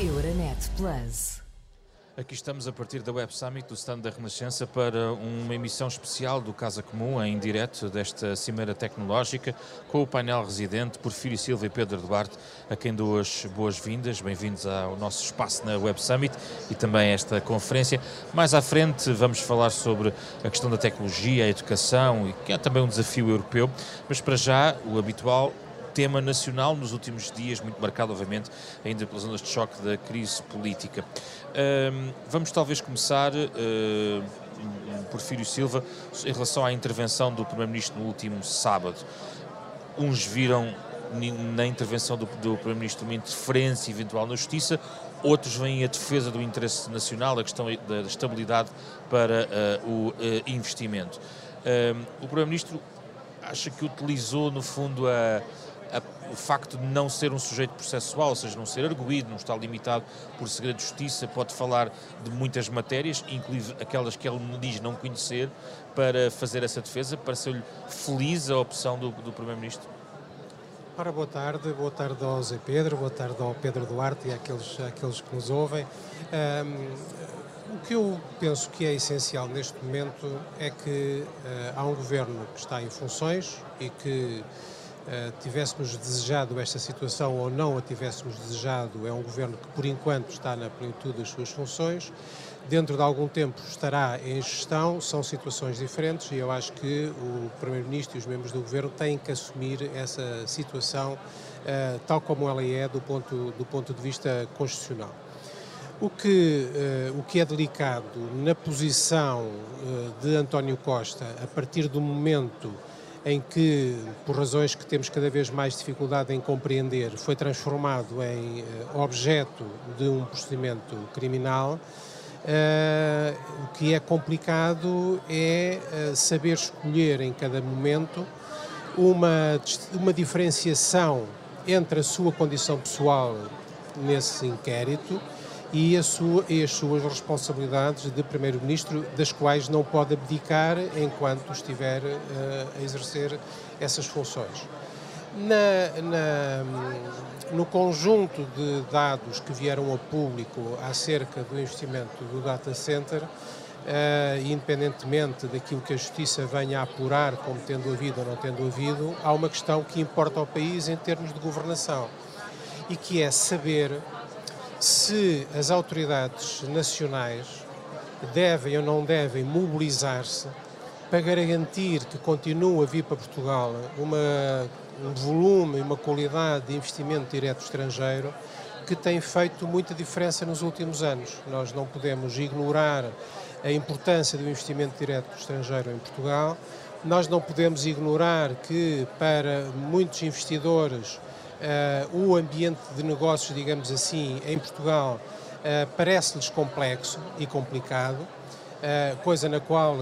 Euronet Plus. Aqui estamos a partir da Web Summit do Stand da Renascença para uma emissão especial do Casa Comum em direto desta Cimeira Tecnológica com o painel residente Porfírio Silva e Pedro Duarte, a quem dou as boas-vindas. Bem-vindos ao nosso espaço na Web Summit e também a esta conferência. Mais à frente vamos falar sobre a questão da tecnologia, a educação, que é também um desafio europeu, mas para já o habitual tema nacional nos últimos dias, muito marcado, obviamente, ainda pelas ondas de choque da crise política. Vamos talvez começar, uh, Porfírio Silva, em relação à intervenção do Primeiro-Ministro no último sábado. Uns viram na intervenção do, do Primeiro-Ministro uma interferência eventual na Justiça, outros veem a defesa do interesse nacional, a questão da estabilidade para uh, o uh, investimento. o Primeiro-Ministro acha que utilizou, no fundo, a a, o facto de não ser um sujeito processual, ou seja, não ser arguído, não estar limitado por segredo de justiça, pode falar de muitas matérias, inclusive aquelas que ele me diz não conhecer, para fazer essa defesa, ser feliz a opção do, do Primeiro-Ministro? Ora, boa tarde, boa tarde ao Zé Pedro, boa tarde ao Pedro Duarte e àqueles, àqueles que nos ouvem. Um, o que eu penso que é essencial neste momento é que uh, há um governo que está em funções e que uh, tivéssemos desejado esta situação ou não a tivéssemos desejado, é um governo que por enquanto está na plenitude das suas funções. Dentro de algum tempo estará em gestão, são situações diferentes e eu acho que o Primeiro-Ministro e os membros do Governo têm que assumir essa situação uh, tal como ela é do ponto, do ponto de vista constitucional. O que, uh, o que é delicado na posição uh, de António Costa, a partir do momento em que, por razões que temos cada vez mais dificuldade em compreender, foi transformado em uh, objeto de um procedimento criminal. Uh, o que é complicado é uh, saber escolher em cada momento uma, uma diferenciação entre a sua condição pessoal nesse inquérito e, sua, e, as suas responsabilidades de Primeiro-Ministro, das quais não pode abdicar enquanto estiver uh, a exercer essas funções. Na, na, no conjunto de dados que vieram ao público acerca do investimento do data center, uh, independentemente daquilo que a Justiça venha a apurar como tendo havido ou não tendo havido, há uma questão que importa ao país em termos de governação e que é saber se as autoridades nacionais devem ou não devem mobilizar-se para garantir que continue a vir para Portugal uma, um volume e uma qualidade de investimento direto estrangeiro que tem feito muita diferença nos últimos anos. Nós não podemos ignorar a importância do investimento direto estrangeiro em Portugal, nós não podemos ignorar que para muitos investidores Uh, o ambiente de negócios, digamos assim, em Portugal uh, parece-lhes complexo e complicado, uh, coisa na qual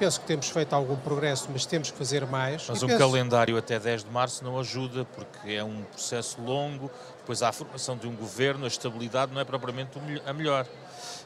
penso que temos feito algum progresso, mas temos que fazer mais. Mas e um penso... calendário até 10 de março não ajuda, porque é um processo longo, depois há a formação de um governo, a estabilidade não é propriamente a melhor.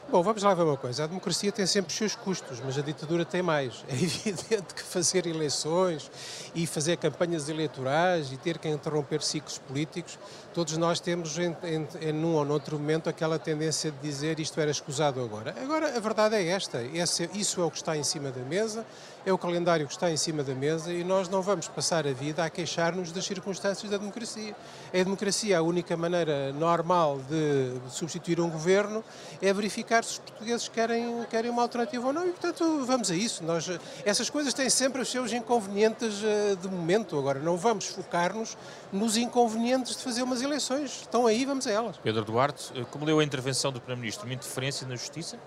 Bom, vamos lá ver uma coisa. A democracia tem sempre os seus custos, mas a ditadura tem mais. É evidente que fazer eleições e fazer campanhas eleitorais e ter que interromper ciclos políticos, todos nós temos em, em, em num ou noutro momento aquela tendência de dizer isto era escusado agora. Agora, a verdade é esta. Esse, isso é o que está em cima da mesa é o calendário que está em cima da mesa e nós não vamos passar a vida a queixar-nos das circunstâncias da democracia. A democracia, a única maneira normal de substituir um governo é verificar se os portugueses querem, querem uma alternativa ou não e, portanto, vamos a isso. Nós, essas coisas têm sempre os seus inconvenientes eh, de momento. Agora, não vamos focar-nos nos inconvenientes de fazer umas eleições. Estão aí, vamos a elas. Pedro Duarte, eh, como leu a intervenção do Primeiro-Ministro? Uma interferência na Justiça?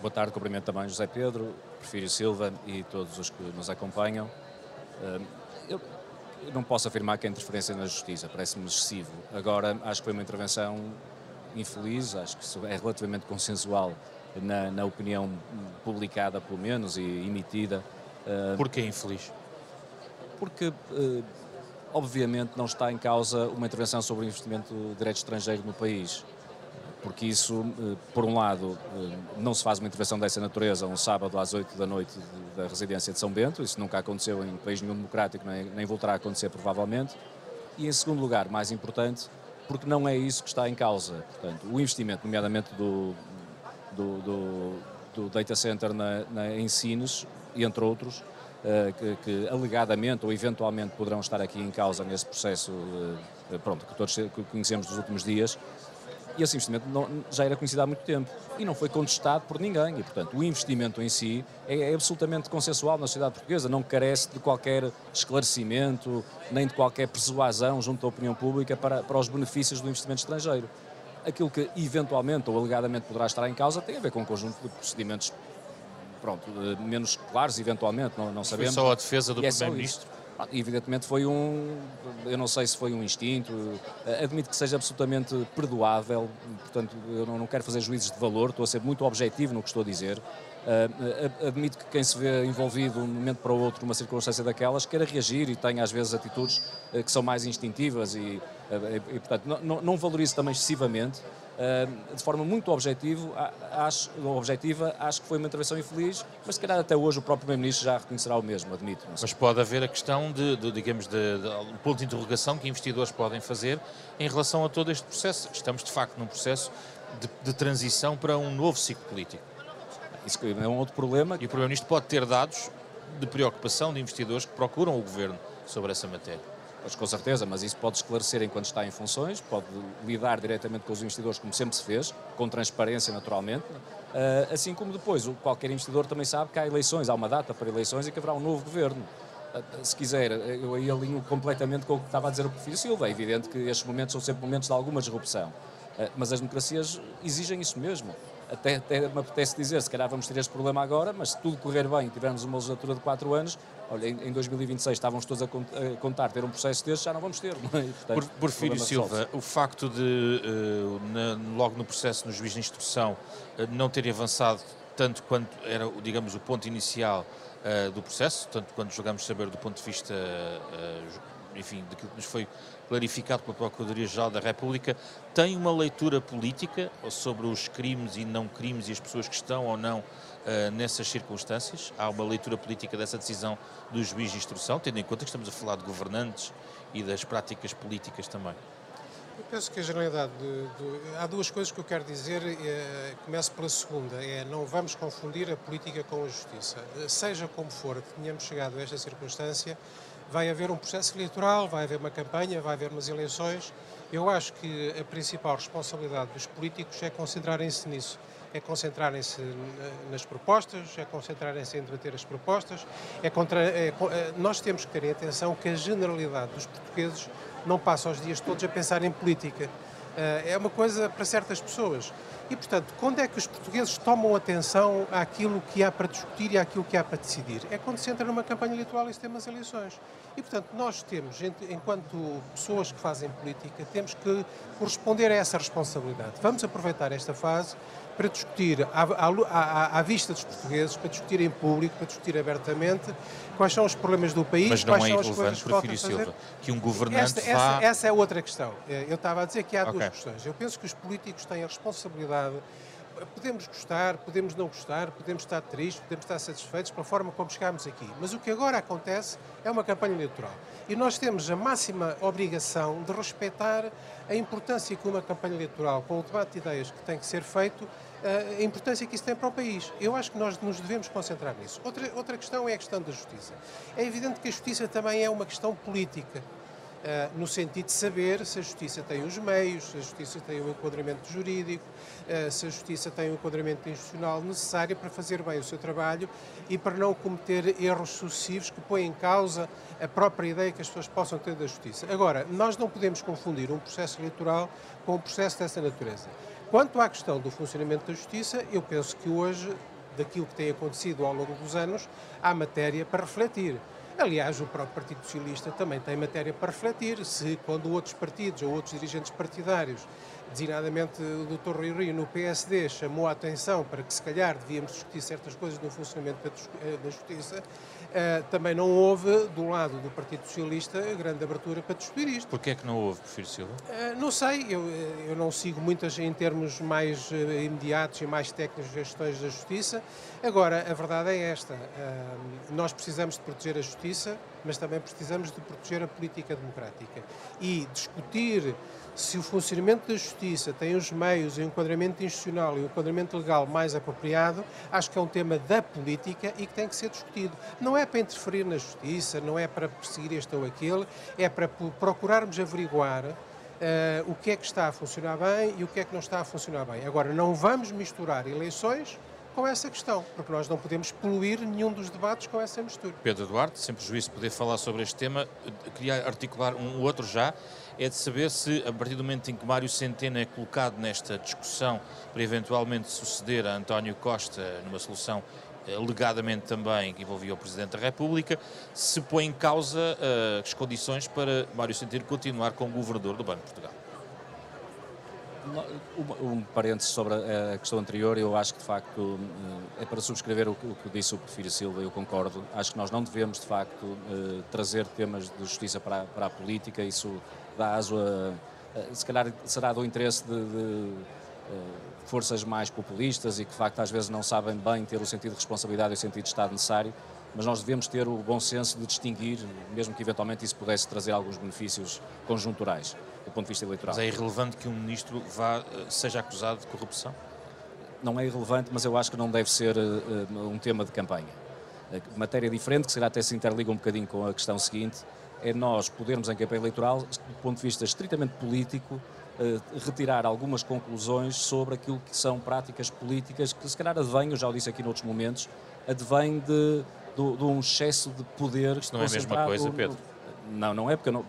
Boa tarde, cumprimento também José Pedro, Porfírio Silva e todos os que nos acompanham. Eu não posso afirmar que a interferência na justiça parece-me excessivo. Agora, acho que foi uma intervenção infeliz, acho que é relativamente consensual na, na opinião publicada, pelo menos, e emitida. Porquê infeliz? Porque, obviamente, não está em causa uma intervenção sobre o investimento direto estrangeiro no país porque isso, eh, por um lado, eh, não se faz uma intervenção dessa natureza um sábado às 8 da noite da residência de São Bento, isso nunca aconteceu em país nenhum democrático, nem, voltará a acontecer provavelmente. E em segundo lugar, mais importante, porque não é isso que está em causa. Portanto, o investimento, nomeadamente do, do, do, do data center na, na, em Sines, entre outros, que, que, alegadamente ou eventualmente poderão estar aqui em causa nesse processo uh, pronto, que todos conhecemos dos últimos dias, e esse investimento não, já era conhecido há muito tempo e não foi contestado por ninguém. E, portanto, o investimento em si é, é absolutamente consensual na sociedade portuguesa, não carece de qualquer esclarecimento, nem de qualquer persuasão junto à opinião pública para, para os benefícios do investimento estrangeiro. Aquilo que eventualmente ou alegadamente poderá estar em causa tem a ver com um conjunto de procedimentos pronto, menos claros, eventualmente, não, não sabemos. Foi só a defesa do é Primeiro-Ministro? Evidentemente foi um, eu não sei se foi um instinto, admito que seja absolutamente perdoável, portanto eu não quero fazer juízes de valor, estou a ser muito objetivo no que estou a dizer. admito que quem se vê envolvido de um momento para o outro numa circunstância daquelas queira reagir e tenha às vezes atitudes eh, que são mais instintivas e, e portanto não, não valorizo também excessivamente, de forma muito objetivo, acho, objetiva, acho que foi uma intervenção infeliz, mas se calhar até hoje o próprio Primeiro-Ministro já reconhecerá o mesmo, admito. Mas pode haver a questão de, de digamos, de, de, um ponto de interrogação que investidores podem fazer em relação a todo este processo. Estamos, de facto, num processo de, de transição para um novo ciclo político. Isso é um outro problema. E o Primeiro-Ministro pode ter dados de preocupação de investidores que procuram o Governo sobre essa matéria. Com certeza, mas isso pode esclarecer enquanto está em funções, pode lidar diretamente com os investidores, como sempre se fez, com transparência naturalmente, uh, assim como depois qualquer investidor também sabe que há eleições, há uma data para eleições e que haverá um novo governo. Uh, se quiser, eu aí alinho completamente com o que estava a dizer o Professor Silva. É evidente que estes momentos são sempre momentos de alguma disrupção, mas as democracias exigem isso mesmo até, até me apetece dizer, se calhar vamos ter este problema agora, mas se tudo correr bem e tivermos uma legislatura de 4 anos, olha, em, em 2026 estávamos todos a, contar ter um processo deste, já não vamos ter. É? Portanto, Por, Porfírio Silva, o facto de, na, logo no processo, no juiz de instrução, uh, não terem avançado tanto quanto era, digamos, o ponto inicial uh, do processo, tanto quanto julgamos saber do ponto de vista, enfim, daquilo que nos foi clarificado pela Procuradoria-Geral da República, tem uma leitura política sobre os crimes e não crimes e as pessoas que estão ou não uh, nessas circunstâncias? Há uma leitura política dessa decisão do juiz de instrução, tendo em conta que estamos a falar de governantes e das práticas políticas também? Eu penso que a generalidade. De, de, há duas coisas que eu quero dizer. É, começo pela segunda: é não vamos confundir a política com a justiça. Seja como for, tenhamos chegado a esta circunstância, vai haver um processo eleitoral, vai haver uma campanha, vai haver umas eleições. Eu acho que a principal responsabilidade dos políticos é concentrarem-se nisso. É concentrarem-se nas propostas, é concentrarem-se em debater as propostas. É contra, é, é, nós temos que ter atenção que a generalidade dos portugueses não passa os dias todos a pensar em política. Eh, é uma coisa para certas pessoas. E, portanto, quando é que os portugueses tomam atenção àquilo que há para discutir e àquilo que há para decidir? É quando se entra numa campanha eleitoral e se tem umas eleições. E, portanto, nós temos, enquanto pessoas que fazem política, temos que corresponder a essa responsabilidade. Vamos aproveitar esta fase para discutir à, à, à, vista dos portugueses, para discutir em público, para discutir abertamente quais são os problemas do país, Mas não quais é são as coisas que faltam Silva, que um governante esta, essa, essa, é outra questão. Eh, eu estava a dizer que há okay. duas questões. Eu penso que os políticos têm a responsabilidade podemos gostar, podemos não gostar, podemos estar tristes, podemos estar satisfeitos pela forma como chegámos aqui. Mas o que agora acontece é uma campanha eleitoral. E nós temos a máxima obrigação de respeitar a importância que uma campanha eleitoral, com o debate de ideias que tem que ser feito, a importância que isso tem para o país. Eu acho que nós nos devemos concentrar nisso. Outra, outra questão é a questão da justiça. É evidente que a justiça também é uma questão política. Uh, no sentido de saber se a Justiça tem os meios, se a Justiça tem o enquadramento jurídico, uh, se a Justiça tem o enquadramento institucional necessário para fazer bem o seu trabalho e para não cometer erros sucessivos que põem em causa a própria ideia que as pessoas possam ter da Justiça. Agora, nós não podemos confundir um processo eleitoral com um processo dessa natureza. Quanto à questão do funcionamento da Justiça, eu penso que hoje, daquilo que tem acontecido ao longo dos anos, há matéria para refletir. Aliás, o próprio Partido Socialista também tem matéria para refletir se, quando outros partidos ou outros dirigentes partidários, designadamente o Dr. Rui Rio no PSD, chamou a atenção para que se calhar devíamos discutir certas coisas no funcionamento da eh, Justiça, também não houve, do lado do Partido Socialista, grande abertura para discutir isto. Porquê é que não houve, Prefiro Silva? Uh, não sei, eu, eu não sigo muitas em termos mais imediatos e mais técnicos questões da Justiça. Agora, a verdade é esta, nós precisamos de proteger a Justiça, mas também precisamos de proteger a política democrática. E discutir se o funcionamento da justiça tem os meios, o enquadramento institucional e o enquadramento legal mais apropriado, acho que é um tema da política e que tem que ser discutido. Não é para interferir na justiça, não é para perseguir este ou aquele, é para procurarmos averiguar Uh, o que é que está a funcionar bem e o que é que não está a funcionar bem. Agora, não vamos misturar eleições com essa questão, porque nós não podemos poluir nenhum dos debates com essa mistura. Pedro Duarte, sempre juízo poder falar sobre este tema, queria articular um outro já, é de saber se, a partir do momento em que Mário Centeno é colocado nesta discussão para eventualmente suceder a António Costa numa solução eh, alegadamente também que envolvia o Presidente da República, se põe em causa uh, as condições para Mário Centeno continuar como Governador do Banco de Portugal. Um parênteses sobre a questão anterior, eu acho que de facto eh, é para subscrever o que disse o Porfírio Silva, eu concordo. Acho que nós não devemos de facto trazer temas de justiça para a, para a política, isso dá aso a, se calhar será do interesse de, de forças mais populistas e que de facto às vezes não sabem bem ter o sentido de responsabilidade e o sentido de Estado necessário, mas nós devemos ter o bom senso de distinguir, mesmo que eventualmente isso pudesse trazer alguns benefícios conjunturais do ponto de vista eleitoral. Mas é irrelevante que um ministro vá, eh, seja acusado de corrupção? Não é irrelevante, mas eu acho que não deve ser uh, um tema de campanha. Matéria diferente, que será até se interliga um bocadinho com a questão seguinte, é nós podermos, em campanha eleitoral, do ponto de vista estritamente político, retirar algumas conclusões sobre aquilo que são práticas políticas que se calhar advêm, eu já o disse aqui noutros momentos, advêm de, de, de um excesso de poder. Isto não é a mesma coisa, Pedro? Não, não é, porque não,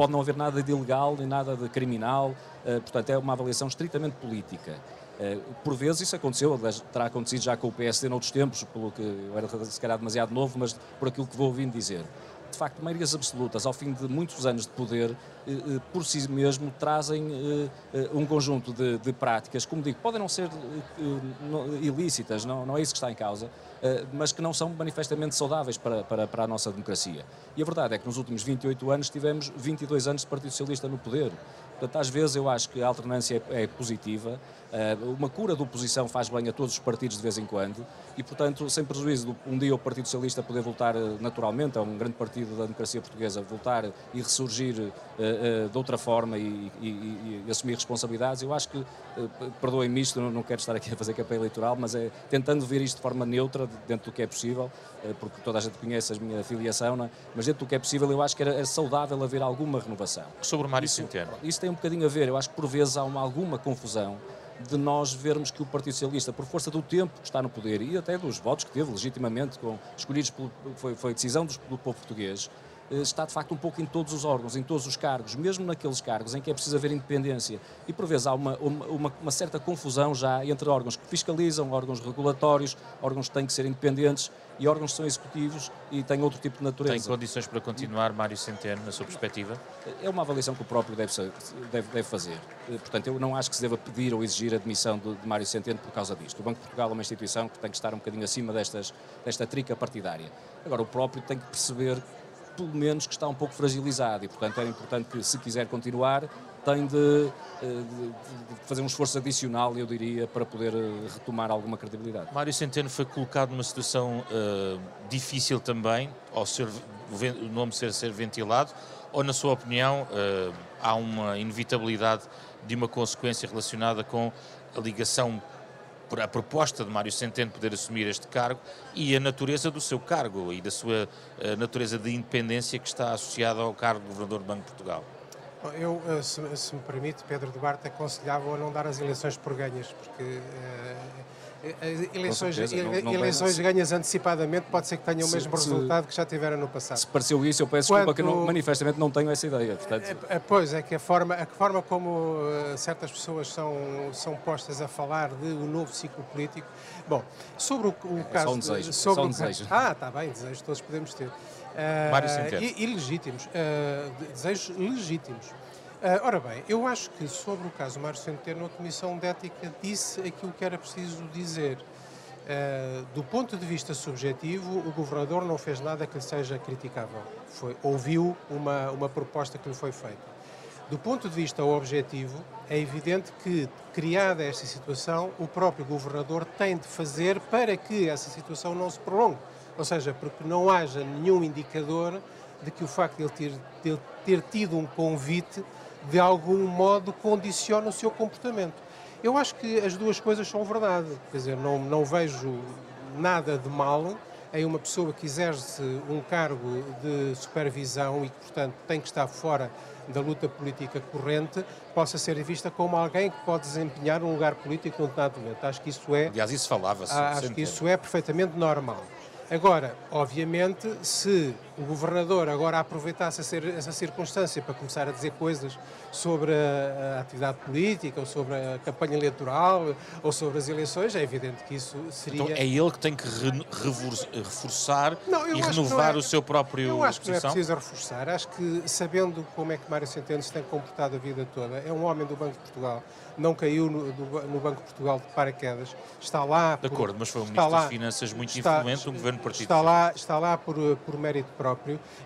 pode não haver nada de ilegal nem nada de criminal, uh, portanto é uma avaliação estritamente política. Uh, por vezes isso aconteceu, terá acontecido já com o PSD noutros tempos, pelo que eu era se calhar demasiado novo, mas por aquilo que vou ouvindo dizer de facto, maiorias absolutas, ao fim de muitos anos de poder, eh, eh, por si mesmo trazem eh, um conjunto de, de práticas, como digo, podem não ser ilícitas, não, não é isso que está em causa, mas que não são manifestamente saudáveis para, para, para a nossa democracia. E a verdade é que nos últimos 28 anos tivemos 22 anos de Partido Socialista no poder. Portanto, às vezes eu acho que a alternância é, é positiva, uma cura de oposição faz bem a todos os partidos de vez em quando e, portanto, sem prejuízo de um dia o Partido Socialista poder voltar naturalmente, é um grande partido da democracia portuguesa, voltar e ressurgir uh, de outra forma e, e, e, assumir responsabilidades, eu acho que, perdoem-me isto, não, não quero estar aqui a fazer campanha eleitoral, mas é tentando ver isto de forma neutra, dentro do que é possível, porque toda a gente conhece a minha filiação, é? mas dentro do que é possível eu acho que era, é saudável haver alguma renovação. Sobre Mário isso, Centeno. Isso tem um bocadinho a ver. Eu acho que por vezes há uma, alguma confusão de nós vermos que o Partido Socialista, por força do tempo que está no poder e até dos votos que teve legitimamente, com, escolhidos pelo, foi, foi decisão do, do povo português, eh, está de facto um pouco em todos os órgãos, em todos os cargos, mesmo naqueles cargos em que é preciso haver independência. E por vezes há uma, uma, uma, certa confusão já entre órgãos que fiscalizam, órgãos regulatórios, órgãos que têm que ser independentes e órgãos que são executivos e têm outro tipo de natureza. Tem condições para continuar, Mário Centeno, na sua perspectiva? É uma avaliação que o próprio deve, deve, deve fazer. Eh, portanto, eu não acho que se deva pedir ou exigir a demissão de, de Mário Centeno por causa disto. O Banco de Portugal é uma instituição que tem que estar um bocadinho acima destas, desta trica partidária. Agora, o próprio tem que perceber pelo menos que está um pouco fragilizado e, portanto, era importante que, se quiser continuar, tem de, eh, de, de, fazer um esforço adicional, eu diria, para poder eh, retomar alguma credibilidade. Mário Centeno foi colocado numa situação uh, difícil também, ao ser, o nome ser, ser ventilado, ou, na sua opinião, uh, há uma inevitabilidade de uma consequência relacionada com a ligação a proposta de Mário Centeno poder assumir este cargo e a natureza do seu cargo e da sua natureza de independência que está associada ao cargo de Governador do Banco de Portugal. Eu, eh, se, se, me permite, Pedro Duarte aconselhava a não dar as eleições por ganhas, porque uh, eleições, não, não eleições ganhas antecipadamente pode ser que tenham o mesmo se, resultado que já tiveram no passado. Se pareceu isso, eu peço Quanto, desculpa que não, manifestamente não tenho essa ideia. Portanto... É, pois, é que a forma, a forma como certas pessoas são, são postas a falar de um novo ciclo político. Bom, sobre o, o é, caso. Só um desejo. Sobre só um desejo. Ah, está bem, desejos todos podemos ter. Uh, e, e legítimos, uh, desejos legítimos. Uh, ora bem, eu acho que sobre o caso Mário Centeno, a Comissão de Ética disse aquilo que era preciso dizer. Uh, do ponto de vista subjetivo, o Governador não fez nada que lhe seja criticável. Foi, ouviu uma, uma proposta que lhe foi feita. Do ponto de vista objetivo, é evidente que, criada esta situação, o próprio Governador tem de fazer para que essa situação não se prolongue. Ou seja, porque não haja nenhum indicador de que o facto de ele ter, de ele ter tido um convite de algum modo condiciona o seu comportamento. Eu acho que as duas coisas são verdade, quer dizer, não, não vejo nada de mal em uma pessoa que exerce um cargo de supervisão e que, portanto, tem que estar fora da luta política corrente, possa ser vista como alguém que pode desempenhar um lugar político num determinado momento. Acho que isso é. Aliás, isso falava-se. Acho que isso é perfeitamente normal. Agora, obviamente, se o governador agora aproveitasse essa circunstância para começar a dizer coisas sobre a, atividade política, ou sobre a campanha eleitoral, ou sobre as eleições, é evidente que isso seria. Então é ele que tem que re reforçar não, e renovar é... o seu próprio. Eu acho que não é preciso reforçar. Acho que, sabendo como é que Mário Centeno se tem comportado a vida toda, é um homem do Banco de Portugal, não caiu no, no Banco de Portugal de paraquedas, está lá. De acordo, mas foi um ministro lá, das Finanças muito está, influente no governo partido. Está lá, está lá por, por mérito próprio.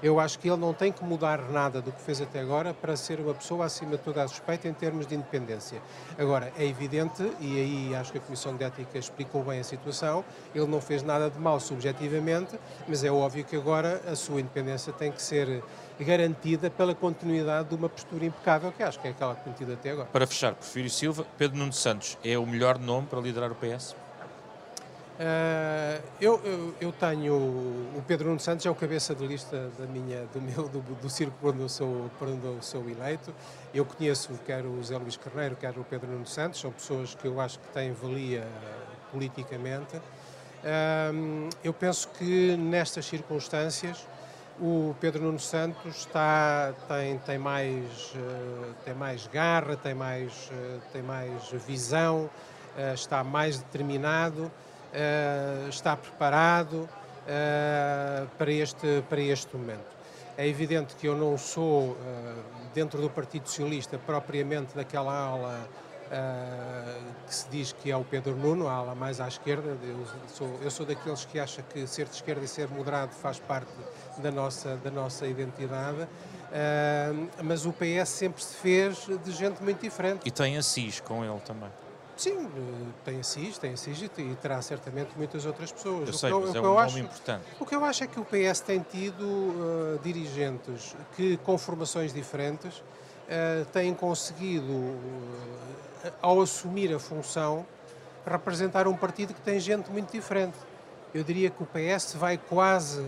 Eu acho que ele não tem que mudar nada do que fez até agora para ser uma pessoa acima de toda a suspeita em termos de independência. Agora, é evidente, e aí acho que a Comissão de Ética explicou bem a situação, ele não fez nada de mal subjetivamente, mas é óbvio que agora a sua independência tem que ser garantida pela continuidade de uma postura impecável, que acho que é aquela que tem tido até agora. Para fechar, Porfírio Silva, Pedro Nuno Santos é o melhor nome para liderar o PS? Uh, eu, eu, tenho o Pedro Nuno Santos é o cabeça de lista da minha do meu do, do círculo onde eu sou onde eu sou eleito. Eu conheço quer o Zé Luís Carneiro quer o Pedro Nuno Santos são pessoas que eu acho que têm valia politicamente. Uh, eu penso que nestas circunstâncias o Pedro Nuno Santos está tem tem mais uh, tem mais garra tem mais tem mais visão está mais determinado está preparado uh, para, este, para este momento. É evidente que eu não sou, uh, dentro do Partido Socialista, propriamente daquela ala que se diz que é o Pedro Nuno, a ala mais à esquerda. Eu sou, eu sou daqueles que acha que ser de esquerda e ser moderado faz parte da nossa, da nossa identidade. mas o PS sempre se fez de gente muito diferente. E tem a CIS com ele também. Sim, tem SIS, tem SIS e terá certamente muitas outras pessoas. Eu sei, o que eu, mas é um acho, importante. O que eu acho é que o PS tem tido uh, dirigentes que, com formações diferentes, uh, têm conseguido, uh, ao assumir a função, representar um partido que tem gente muito diferente. Eu diria que o PS vai quase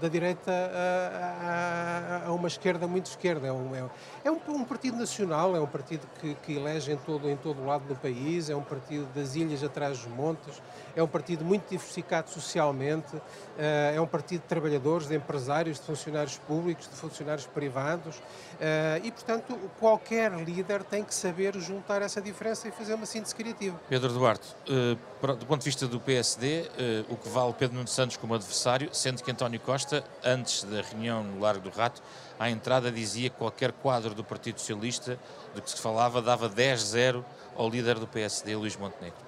da direita a, a, a, uma esquerda muito esquerda. É um, é, é um, um, partido nacional, é um partido que, que elege em todo, em todo o lado do país, é um partido das ilhas atrás dos montes, é um partido muito diversificado socialmente, eh, é um partido de trabalhadores, de empresários, de funcionários públicos, de funcionários privados eh, e, portanto, qualquer líder tem que saber juntar essa diferença e fazer uma síntese criativa. Pedro Duarte, eh, do ponto de vista do PSD, o que vale Pedro Nuno Santos como adversário, sendo que António Costa, antes da reunião no Largo do Rato, à entrada dizia que qualquer quadro do Partido Socialista, do que se falava, dava 10-0 ao líder do PSD, Luís Montenegro.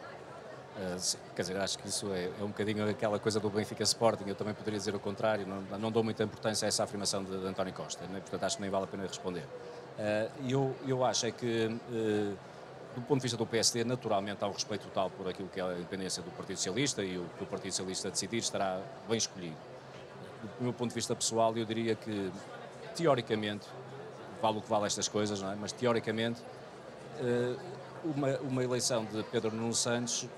Uh, quer dizer, acho que isso é, é, um bocadinho aquela coisa do Benfica Sporting, eu também poderia dizer o contrário, não, não dou muita importância a essa afirmação de, de António Costa, né? portanto acho que nem vale a pena responder. Uh, eu, eu acho é que, uh, do ponto de vista do PSD, naturalmente há um respeito total por aquilo que é a independência do Partido Socialista e o que o Partido Socialista decidir estará bem escolhido. Do meu ponto de vista pessoal, eu diria que, teoricamente, vale o que vale estas coisas, não é? mas teoricamente, uma, uma eleição de Pedro Nuno Santos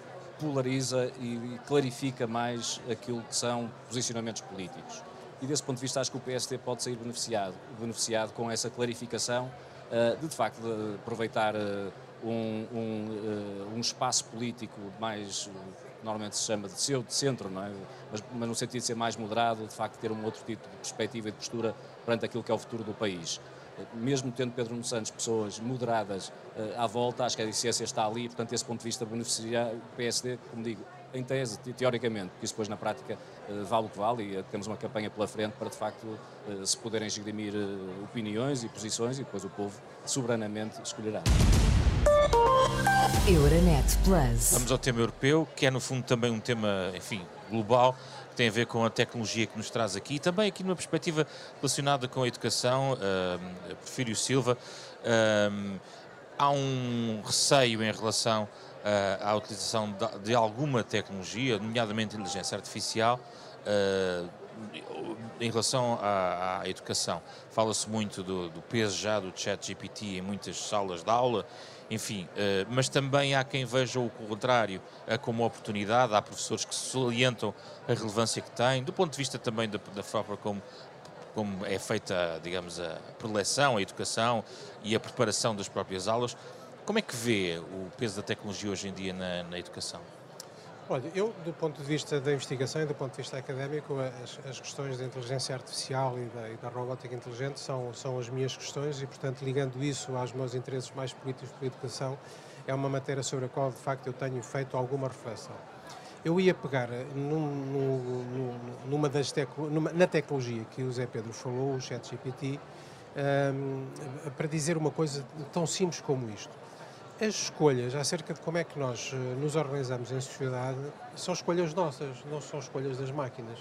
polariza e clarifica mais aquilo que são posicionamentos políticos. E desse ponto de vista acho que o PSD pode sair beneficiado, beneficiado com essa clarificação uh, de de facto de aproveitar uh, um, um, uh, um, espaço político mais, normalmente se chama de seu, de centro, não é? mas, mas no sentido de ser mais moderado, de facto ter um outro tipo de perspectiva e de postura perante aquilo que é o futuro do país mesmo tendo Pedro Nuno Santos pessoas moderadas uh, à volta, acho que a essência está ali, portanto, desse ponto de vista, beneficiar o PSD, como digo, em tese, teoricamente, porque isso depois na prática uh, vale o que vale e uh, temos uma campanha pela frente para de facto se poderem esgrimir opiniões e posições e depois o povo soberanamente escolherá. Euronet Plus. Vamos ao tema europeu, que é no fundo também um tema, enfim, global tem a ver com a tecnologia que nos traz aqui e também aqui numa perspectiva relacionada com a educação, uh, Porfírio Silva, uh, há um receio em relação uh, à utilização de, de, alguma tecnologia, nomeadamente inteligência artificial, uh, em relação à, à educação, fala-se muito do, do, peso já do chat GPT em muitas salas de aula, enfim, uh, mas também há quem veja o contrário uh, como oportunidade, há professores que salientam a relevância que tem, do ponto de vista também da, da forma como como é feita, digamos, a preleção, a educação e a preparação das próprias aulas. Como é que vê o peso da tecnologia hoje em dia na, na educação? Olha, eu, do ponto de vista da investigação e do ponto de vista académico, as, as questões da inteligência artificial e da, e da, robótica inteligente são, são as minhas questões e, portanto, ligando isso aos meus interesses mais políticos pela educação, é uma matéria sobre a qual, de facto, eu tenho feito alguma reflexão. Eu ia pegar num, num, numa das tecno, numa, na tecnologia que o Zé Pedro falou, o ChatGPT, um, para dizer uma coisa tão simples como isto as escolhas acerca de como é que nós eh, nos organizamos em sociedade são escolhas nossas, não são escolhas das máquinas.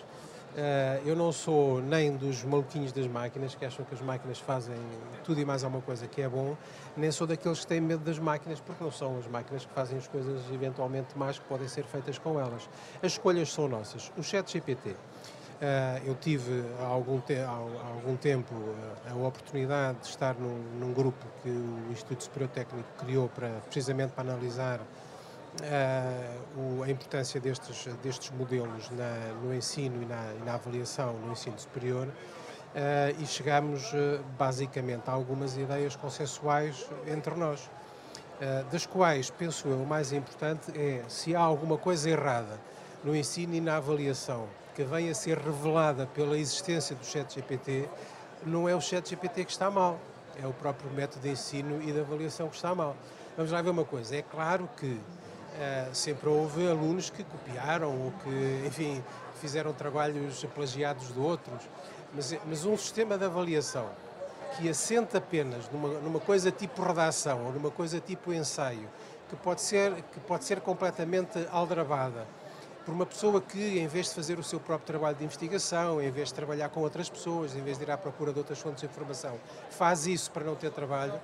Eh, eu não sou nem dos maluquinhos das máquinas que acham que as máquinas fazem tudo e mais alguma coisa que é bom, nem sou daqueles que têm medo das máquinas, porque não são as máquinas que fazem as coisas eventualmente mais que podem ser feitas com elas. As escolhas são nossas. O chat GPT eu tive há algum, te há algum tempo uh, a oportunidade de estar num, num, grupo que o Instituto Superior Técnico criou para, precisamente para analisar uh, o, a importância destes, destes modelos na, no ensino e na, e na, avaliação no ensino superior e chegámos basicamente a algumas ideias consensuais entre nós, das quais, penso eu, o mais importante é se há alguma coisa errada no ensino e na avaliação que vem a ser revelada pela existência do ChatGPT, não é o ChatGPT que está mal, é o próprio método de ensino e de avaliação que está mal. Vamos lá ver uma coisa, é claro que uh, sempre houve alunos que copiaram ou que, enfim, fizeram trabalhos plagiados de outros, mas, mas um sistema de avaliação que assenta apenas numa, numa coisa tipo redação ou numa coisa tipo ensaio, que pode ser, que pode ser completamente aldrabada, por uma pessoa que, em vez de fazer o seu próprio trabalho de investigação, em vez de trabalhar com outras pessoas, em vez de ir à procura de outras fontes de informação, faz isso para não ter trabalho,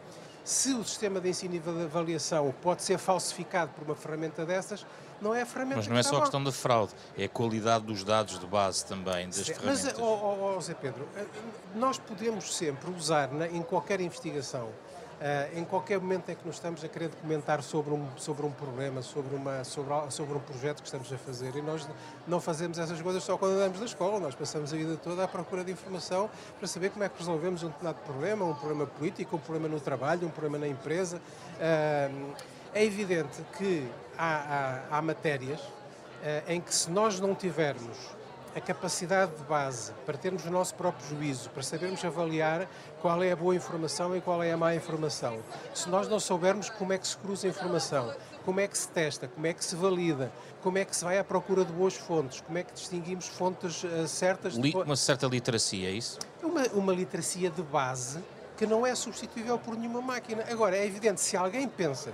se o sistema de ensino e de avaliação pode ser falsificado por uma ferramenta dessas, não é a ferramenta Mas não é só a questão da fraude, é a qualidade dos dados de base também, das Sim, ferramentas. Mas, oh, oh, Zé Pedro, eh, nós podemos sempre usar na, em qualquer investigação Uh, em qualquer momento em que nos estamos a querer documentar sobre um, sobre um problema, sobre, uma, sobre, sobre um projeto que estamos a fazer. E nós não fazemos essas coisas só quando andamos da escola, nós passamos a vida toda à procura de informação para saber como é que resolvemos um determinado problema, um problema político, um problema no trabalho, um problema na empresa. Uh, é evidente que há, há, há matérias uh, em que se nós não tivermos a capacidade de base para termos o nosso próprio juízo, para sabermos avaliar qual é a boa informação e qual é a má informação. Se nós não soubermos como é que se cruza a informação, como é que se testa, como é que se valida, como é que se vai à procura de boas fontes, como é que distinguimos fontes uh, certas. De... Uma certa literacia, é isso? Uma, uma literacia de base que não é substituível por nenhuma máquina. Agora, é evidente, se alguém pensa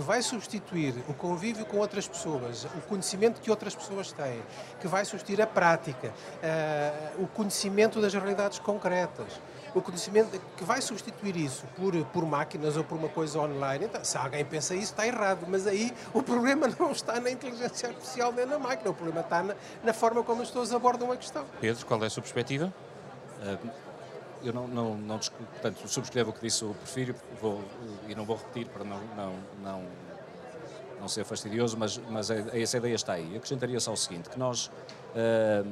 que vai substituir o convívio com outras pessoas, o conhecimento que outras pessoas têm, que vai substituir a prática, uh, o conhecimento das realidades concretas, o conhecimento que vai substituir isso por, por máquinas ou por uma coisa online. Então, se alguém pensa isso, está errado, mas aí o problema não está na inteligência artificial nem na máquina, o problema está na, na forma como as pessoas abordam a questão. Pedro, qual é a sua perspectiva? Uh, eu não, não, não portanto, subscrevo o que disse o Porfírio vou, e não vou repetir para não, não, não, não ser fastidioso, mas, mas essa ideia está aí. Eu acrescentaria só o seguinte, que nós, uh,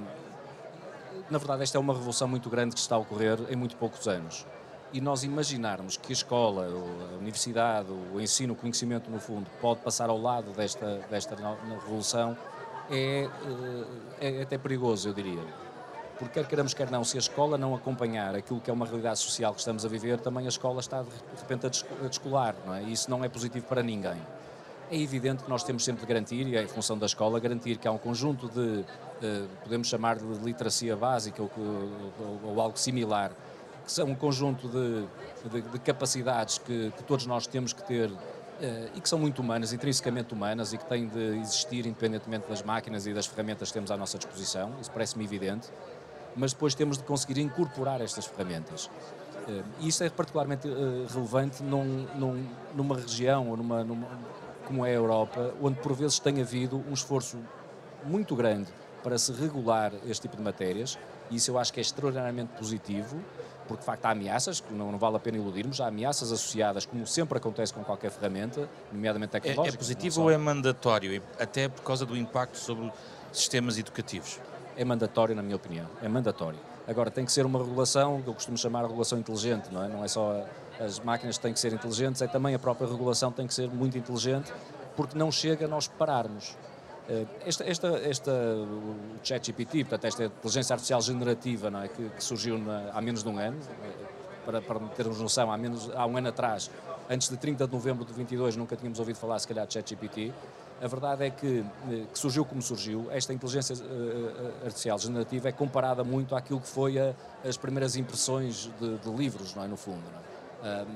na verdade, esta é uma revolução muito grande que está a ocorrer em muito poucos anos. E nós imaginarmos que a escola, a universidade, o ensino, o conhecimento, no fundo, pode passar ao lado desta, desta revolução é, eh, é até perigoso, eu diria porque quer queremos, quer não, se a escola não acompanhar aquilo que é uma realidade social que estamos a viver, também a escola está de repente a descolar, não é? E isso não é positivo para ninguém. É evidente que nós temos sempre de garantir, e é em função da escola, garantir que há um conjunto de, eh, podemos chamar de literacia básica ou, ou, ou, algo similar, que são um conjunto de, de, de capacidades que, que, todos nós temos que ter eh, e que são muito humanas, intrinsecamente humanas e que têm de existir independentemente das máquinas e das ferramentas que temos à nossa disposição, isso parece-me evidente mas depois temos de conseguir incorporar estas ferramentas. Eh, e isso é particularmente eh, relevante num, num, numa região ou numa, numa, como é a Europa, onde por vezes tem havido um esforço muito grande para se regular este tipo de matérias, E isso eu acho que é extraordinariamente positivo, porque de facto há ameaças, que não, não vale a pena iludirmos, há ameaças associadas, como sempre acontece com qualquer ferramenta, nomeadamente É, tecnológica. é positivo ou é mandatório, até por causa do impacto sobre sistemas educativos? É mandatório, na minha opinião. É mandatório. Agora, tem que ser uma regulação, que eu costumo chamar de regulação inteligente, não é? Não é só as máquinas que têm que ser inteligentes, é também a própria regulação tem que ser muito inteligente, porque não chega a nós pararmos. Eh, Esta, esta, esta, o ChatGPT, portanto, esta inteligência artificial generativa, não é? que, que surgiu na- há menos de um ano, eh, para, para termos noção, há, menos, há um ano atrás, antes de 30 de novembro de 22, nunca tínhamos ouvido falar, se calhar, de ChatGPT. A verdade é que, eh, que surgiu como surgiu, esta inteligência eh, artificial generativa é comparada muito àquilo que foi a- as primeiras impressões de, de livros, não é, no fundo. É? Ah,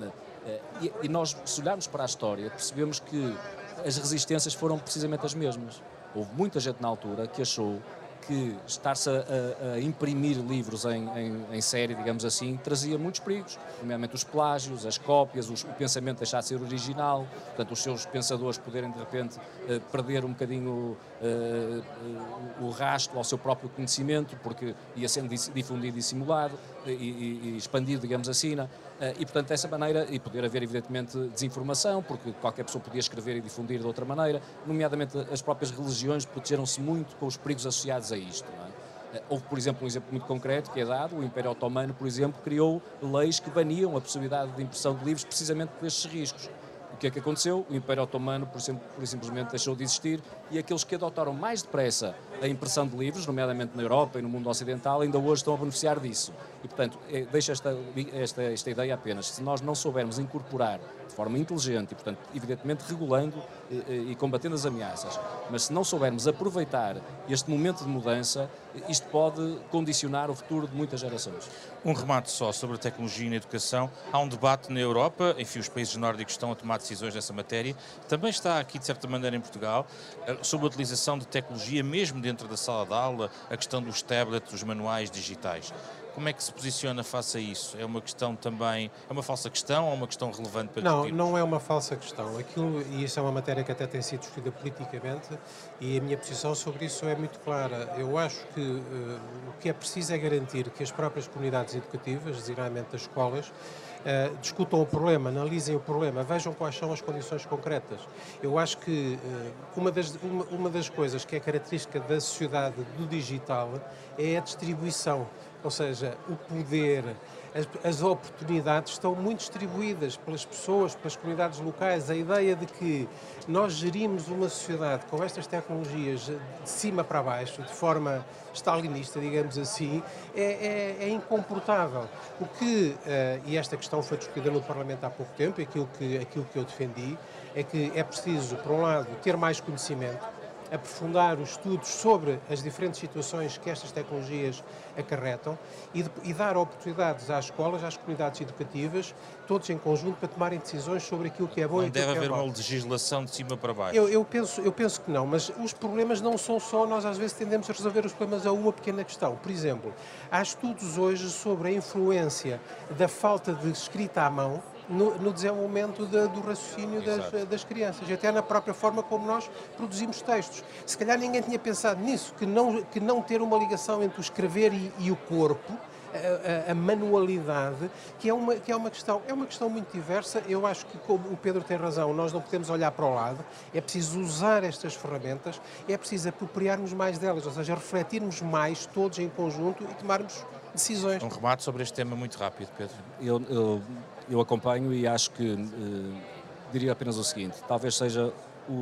eh, e, e nós, se olharmos para a história, percebemos que as resistências foram precisamente as mesmas. Houve muita gente na altura que achou que estar-se a, a- a imprimir livros em, em- em série, digamos assim, trazia muitos perigos, nomeadamente os plágios, as cópias, os- o pensamento deixar de ser original, portanto, os seus pensadores poderem de repente eh, perder um bocadinho eh, eh, o rastro ao seu próprio conhecimento, porque ia sendo difundido e simulado e, e- e expandido, digamos assim, né? Eh, e portanto dessa maneira, e poder haver evidentemente desinformação, porque qualquer pessoa podia escrever e difundir de outra maneira, nomeadamente as próprias religiões protegeram-se muito com os perigos associados a isto. é? Eh, Houve, por exemplo, um exemplo muito concreto que é dado, o Império Otomano, por exemplo, criou leis que baniam a possibilidade de impressão de livros precisamente por estes riscos. Que é que aconteceu? O Império Otomano, por, por simplesmente, deixou de existir e aqueles que adotaram mais depressa a impressão de livros, nomeadamente na Europa e no mundo ocidental, ainda hoje estão a beneficiar disso. E, portanto, eh, deixa esta, esta, esta ideia apenas. Se nós não soubermos incorporar de forma inteligente e, portanto, evidentemente regulando eh, eh, e combatendo as ameaças, mas se não soubermos aproveitar este momento de mudança, isto pode condicionar o futuro de muitas gerações. Um remate só sobre a tecnologia e na educação. Há um debate na Europa, enfim, os países nórdicos estão a tomar decisões nessa matéria. Também está aqui, de certa maneira, em Portugal, eh, sobre a utilização de tecnologia, mesmo dentro da sala de aula, a questão dos tablets, os manuais digitais. Como é que se posiciona face a isso? É uma questão também, é uma falsa questão ou uma questão relevante para Não, não é uma falsa questão. Aquilo, e isso é uma matéria que até tem sido discutida politicamente, e a minha posição sobre isso é muito clara. Eu acho que eh, o que é preciso é garantir que as próprias comunidades educativas, designadamente as escolas, eh, discutam o problema, analisem o problema, vejam quais são as condições concretas. Eu acho que eh, uma, das, uma, uma das coisas que é característica da sociedade do digital é a distribuição, ou seja, o poder, as, as oportunidades estão muito distribuídas pelas pessoas, pelas comunidades locais. A ideia de que nós gerimos uma sociedade com estas tecnologias de cima para baixo, de forma stalinista, digamos assim, é, é, é incomportável. O que, eh, e esta questão foi discutida no Parlamento há pouco tempo, aquilo que, aquilo que eu defendi, é que é preciso, por um lado, ter mais conhecimento, aprofundar os estudos sobre as diferentes situações que estas tecnologias acarretam e, de- e dar oportunidades às escolas, às comunidades educativas, todos em conjunto, para tomarem decisões sobre aquilo que é bom Não e aquilo deve que é haver uma mau. legislação de cima para baixo. Eu, eu penso, eu penso que não, mas os problemas não são só, nós às vezes tendemos a resolver os problemas a uma pequena questão. Por exemplo, há estudos hoje sobre a influência da falta de escrita à mão no, no desenvolvimento da- do raciocínio das, das crianças e até na própria forma como nós produzimos textos. Se calhar ninguém tinha pensado nisso, que não, que não ter uma ligação entre o escrever e, e o corpo a, a- a manualidade, que é, uma, que é uma questão, é uma questão muito diversa. Eu acho que como o Pedro tem razão, nós não podemos olhar para o lado, é preciso usar estas ferramentas, é preciso apropriarmos mais delas, ou seja, refletirmos mais todos em conjunto e tomarmos decisões. Um remate sobre este tema muito rápido, Pedro. Eu, eu, eu acompanho e acho que eh, diria apenas o seguinte: talvez seja o,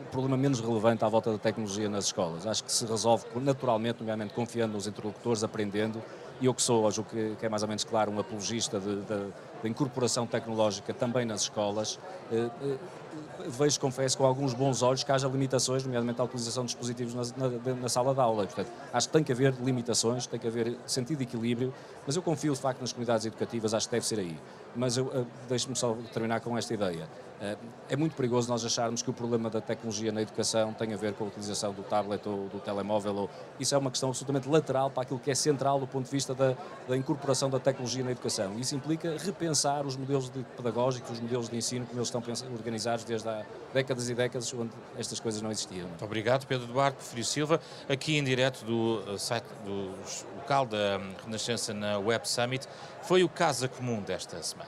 o problema menos relevante à volta da tecnologia nas escolas. Acho que se resolve naturalmente, nomeadamente confiando nos interlocutores, aprendendo. E eu que sou, hoje, o que, que é mais ou menos claro, um apologista de- de- da incorporação tecnológica também nas escolas, eh, eh, vejo, confesso, com alguns bons olhos que haja limitações, nomeadamente a utilização de dispositivos na, na- na sala de aula. Portanto, acho que tem que haver limitações, tem que haver sentido de equilíbrio, mas eu confio de facto nas comunidades educativas, acho que deve ser aí. Mas eu, eh, deixe-me só terminar com esta ideia. Eh, é muito perigoso nós acharmos que o problema da tecnologia na educação tem a ver com a utilização do tablet ou do telemóvel. Ou... Isso é uma questão absolutamente lateral para aquilo que é central do ponto de vista da, da incorporação da tecnologia na educação. Isso implica repensar os modelos de pedagógicos, os modelos de ensino, como eles estão organizados desde há décadas e décadas, onde estas coisas não existiam. Muito obrigado, Pedro Duarte, Porfírio Silva, aqui em direto do eh, site do local da Renascença na Web Summit. Foi o Casa Comum desta semana.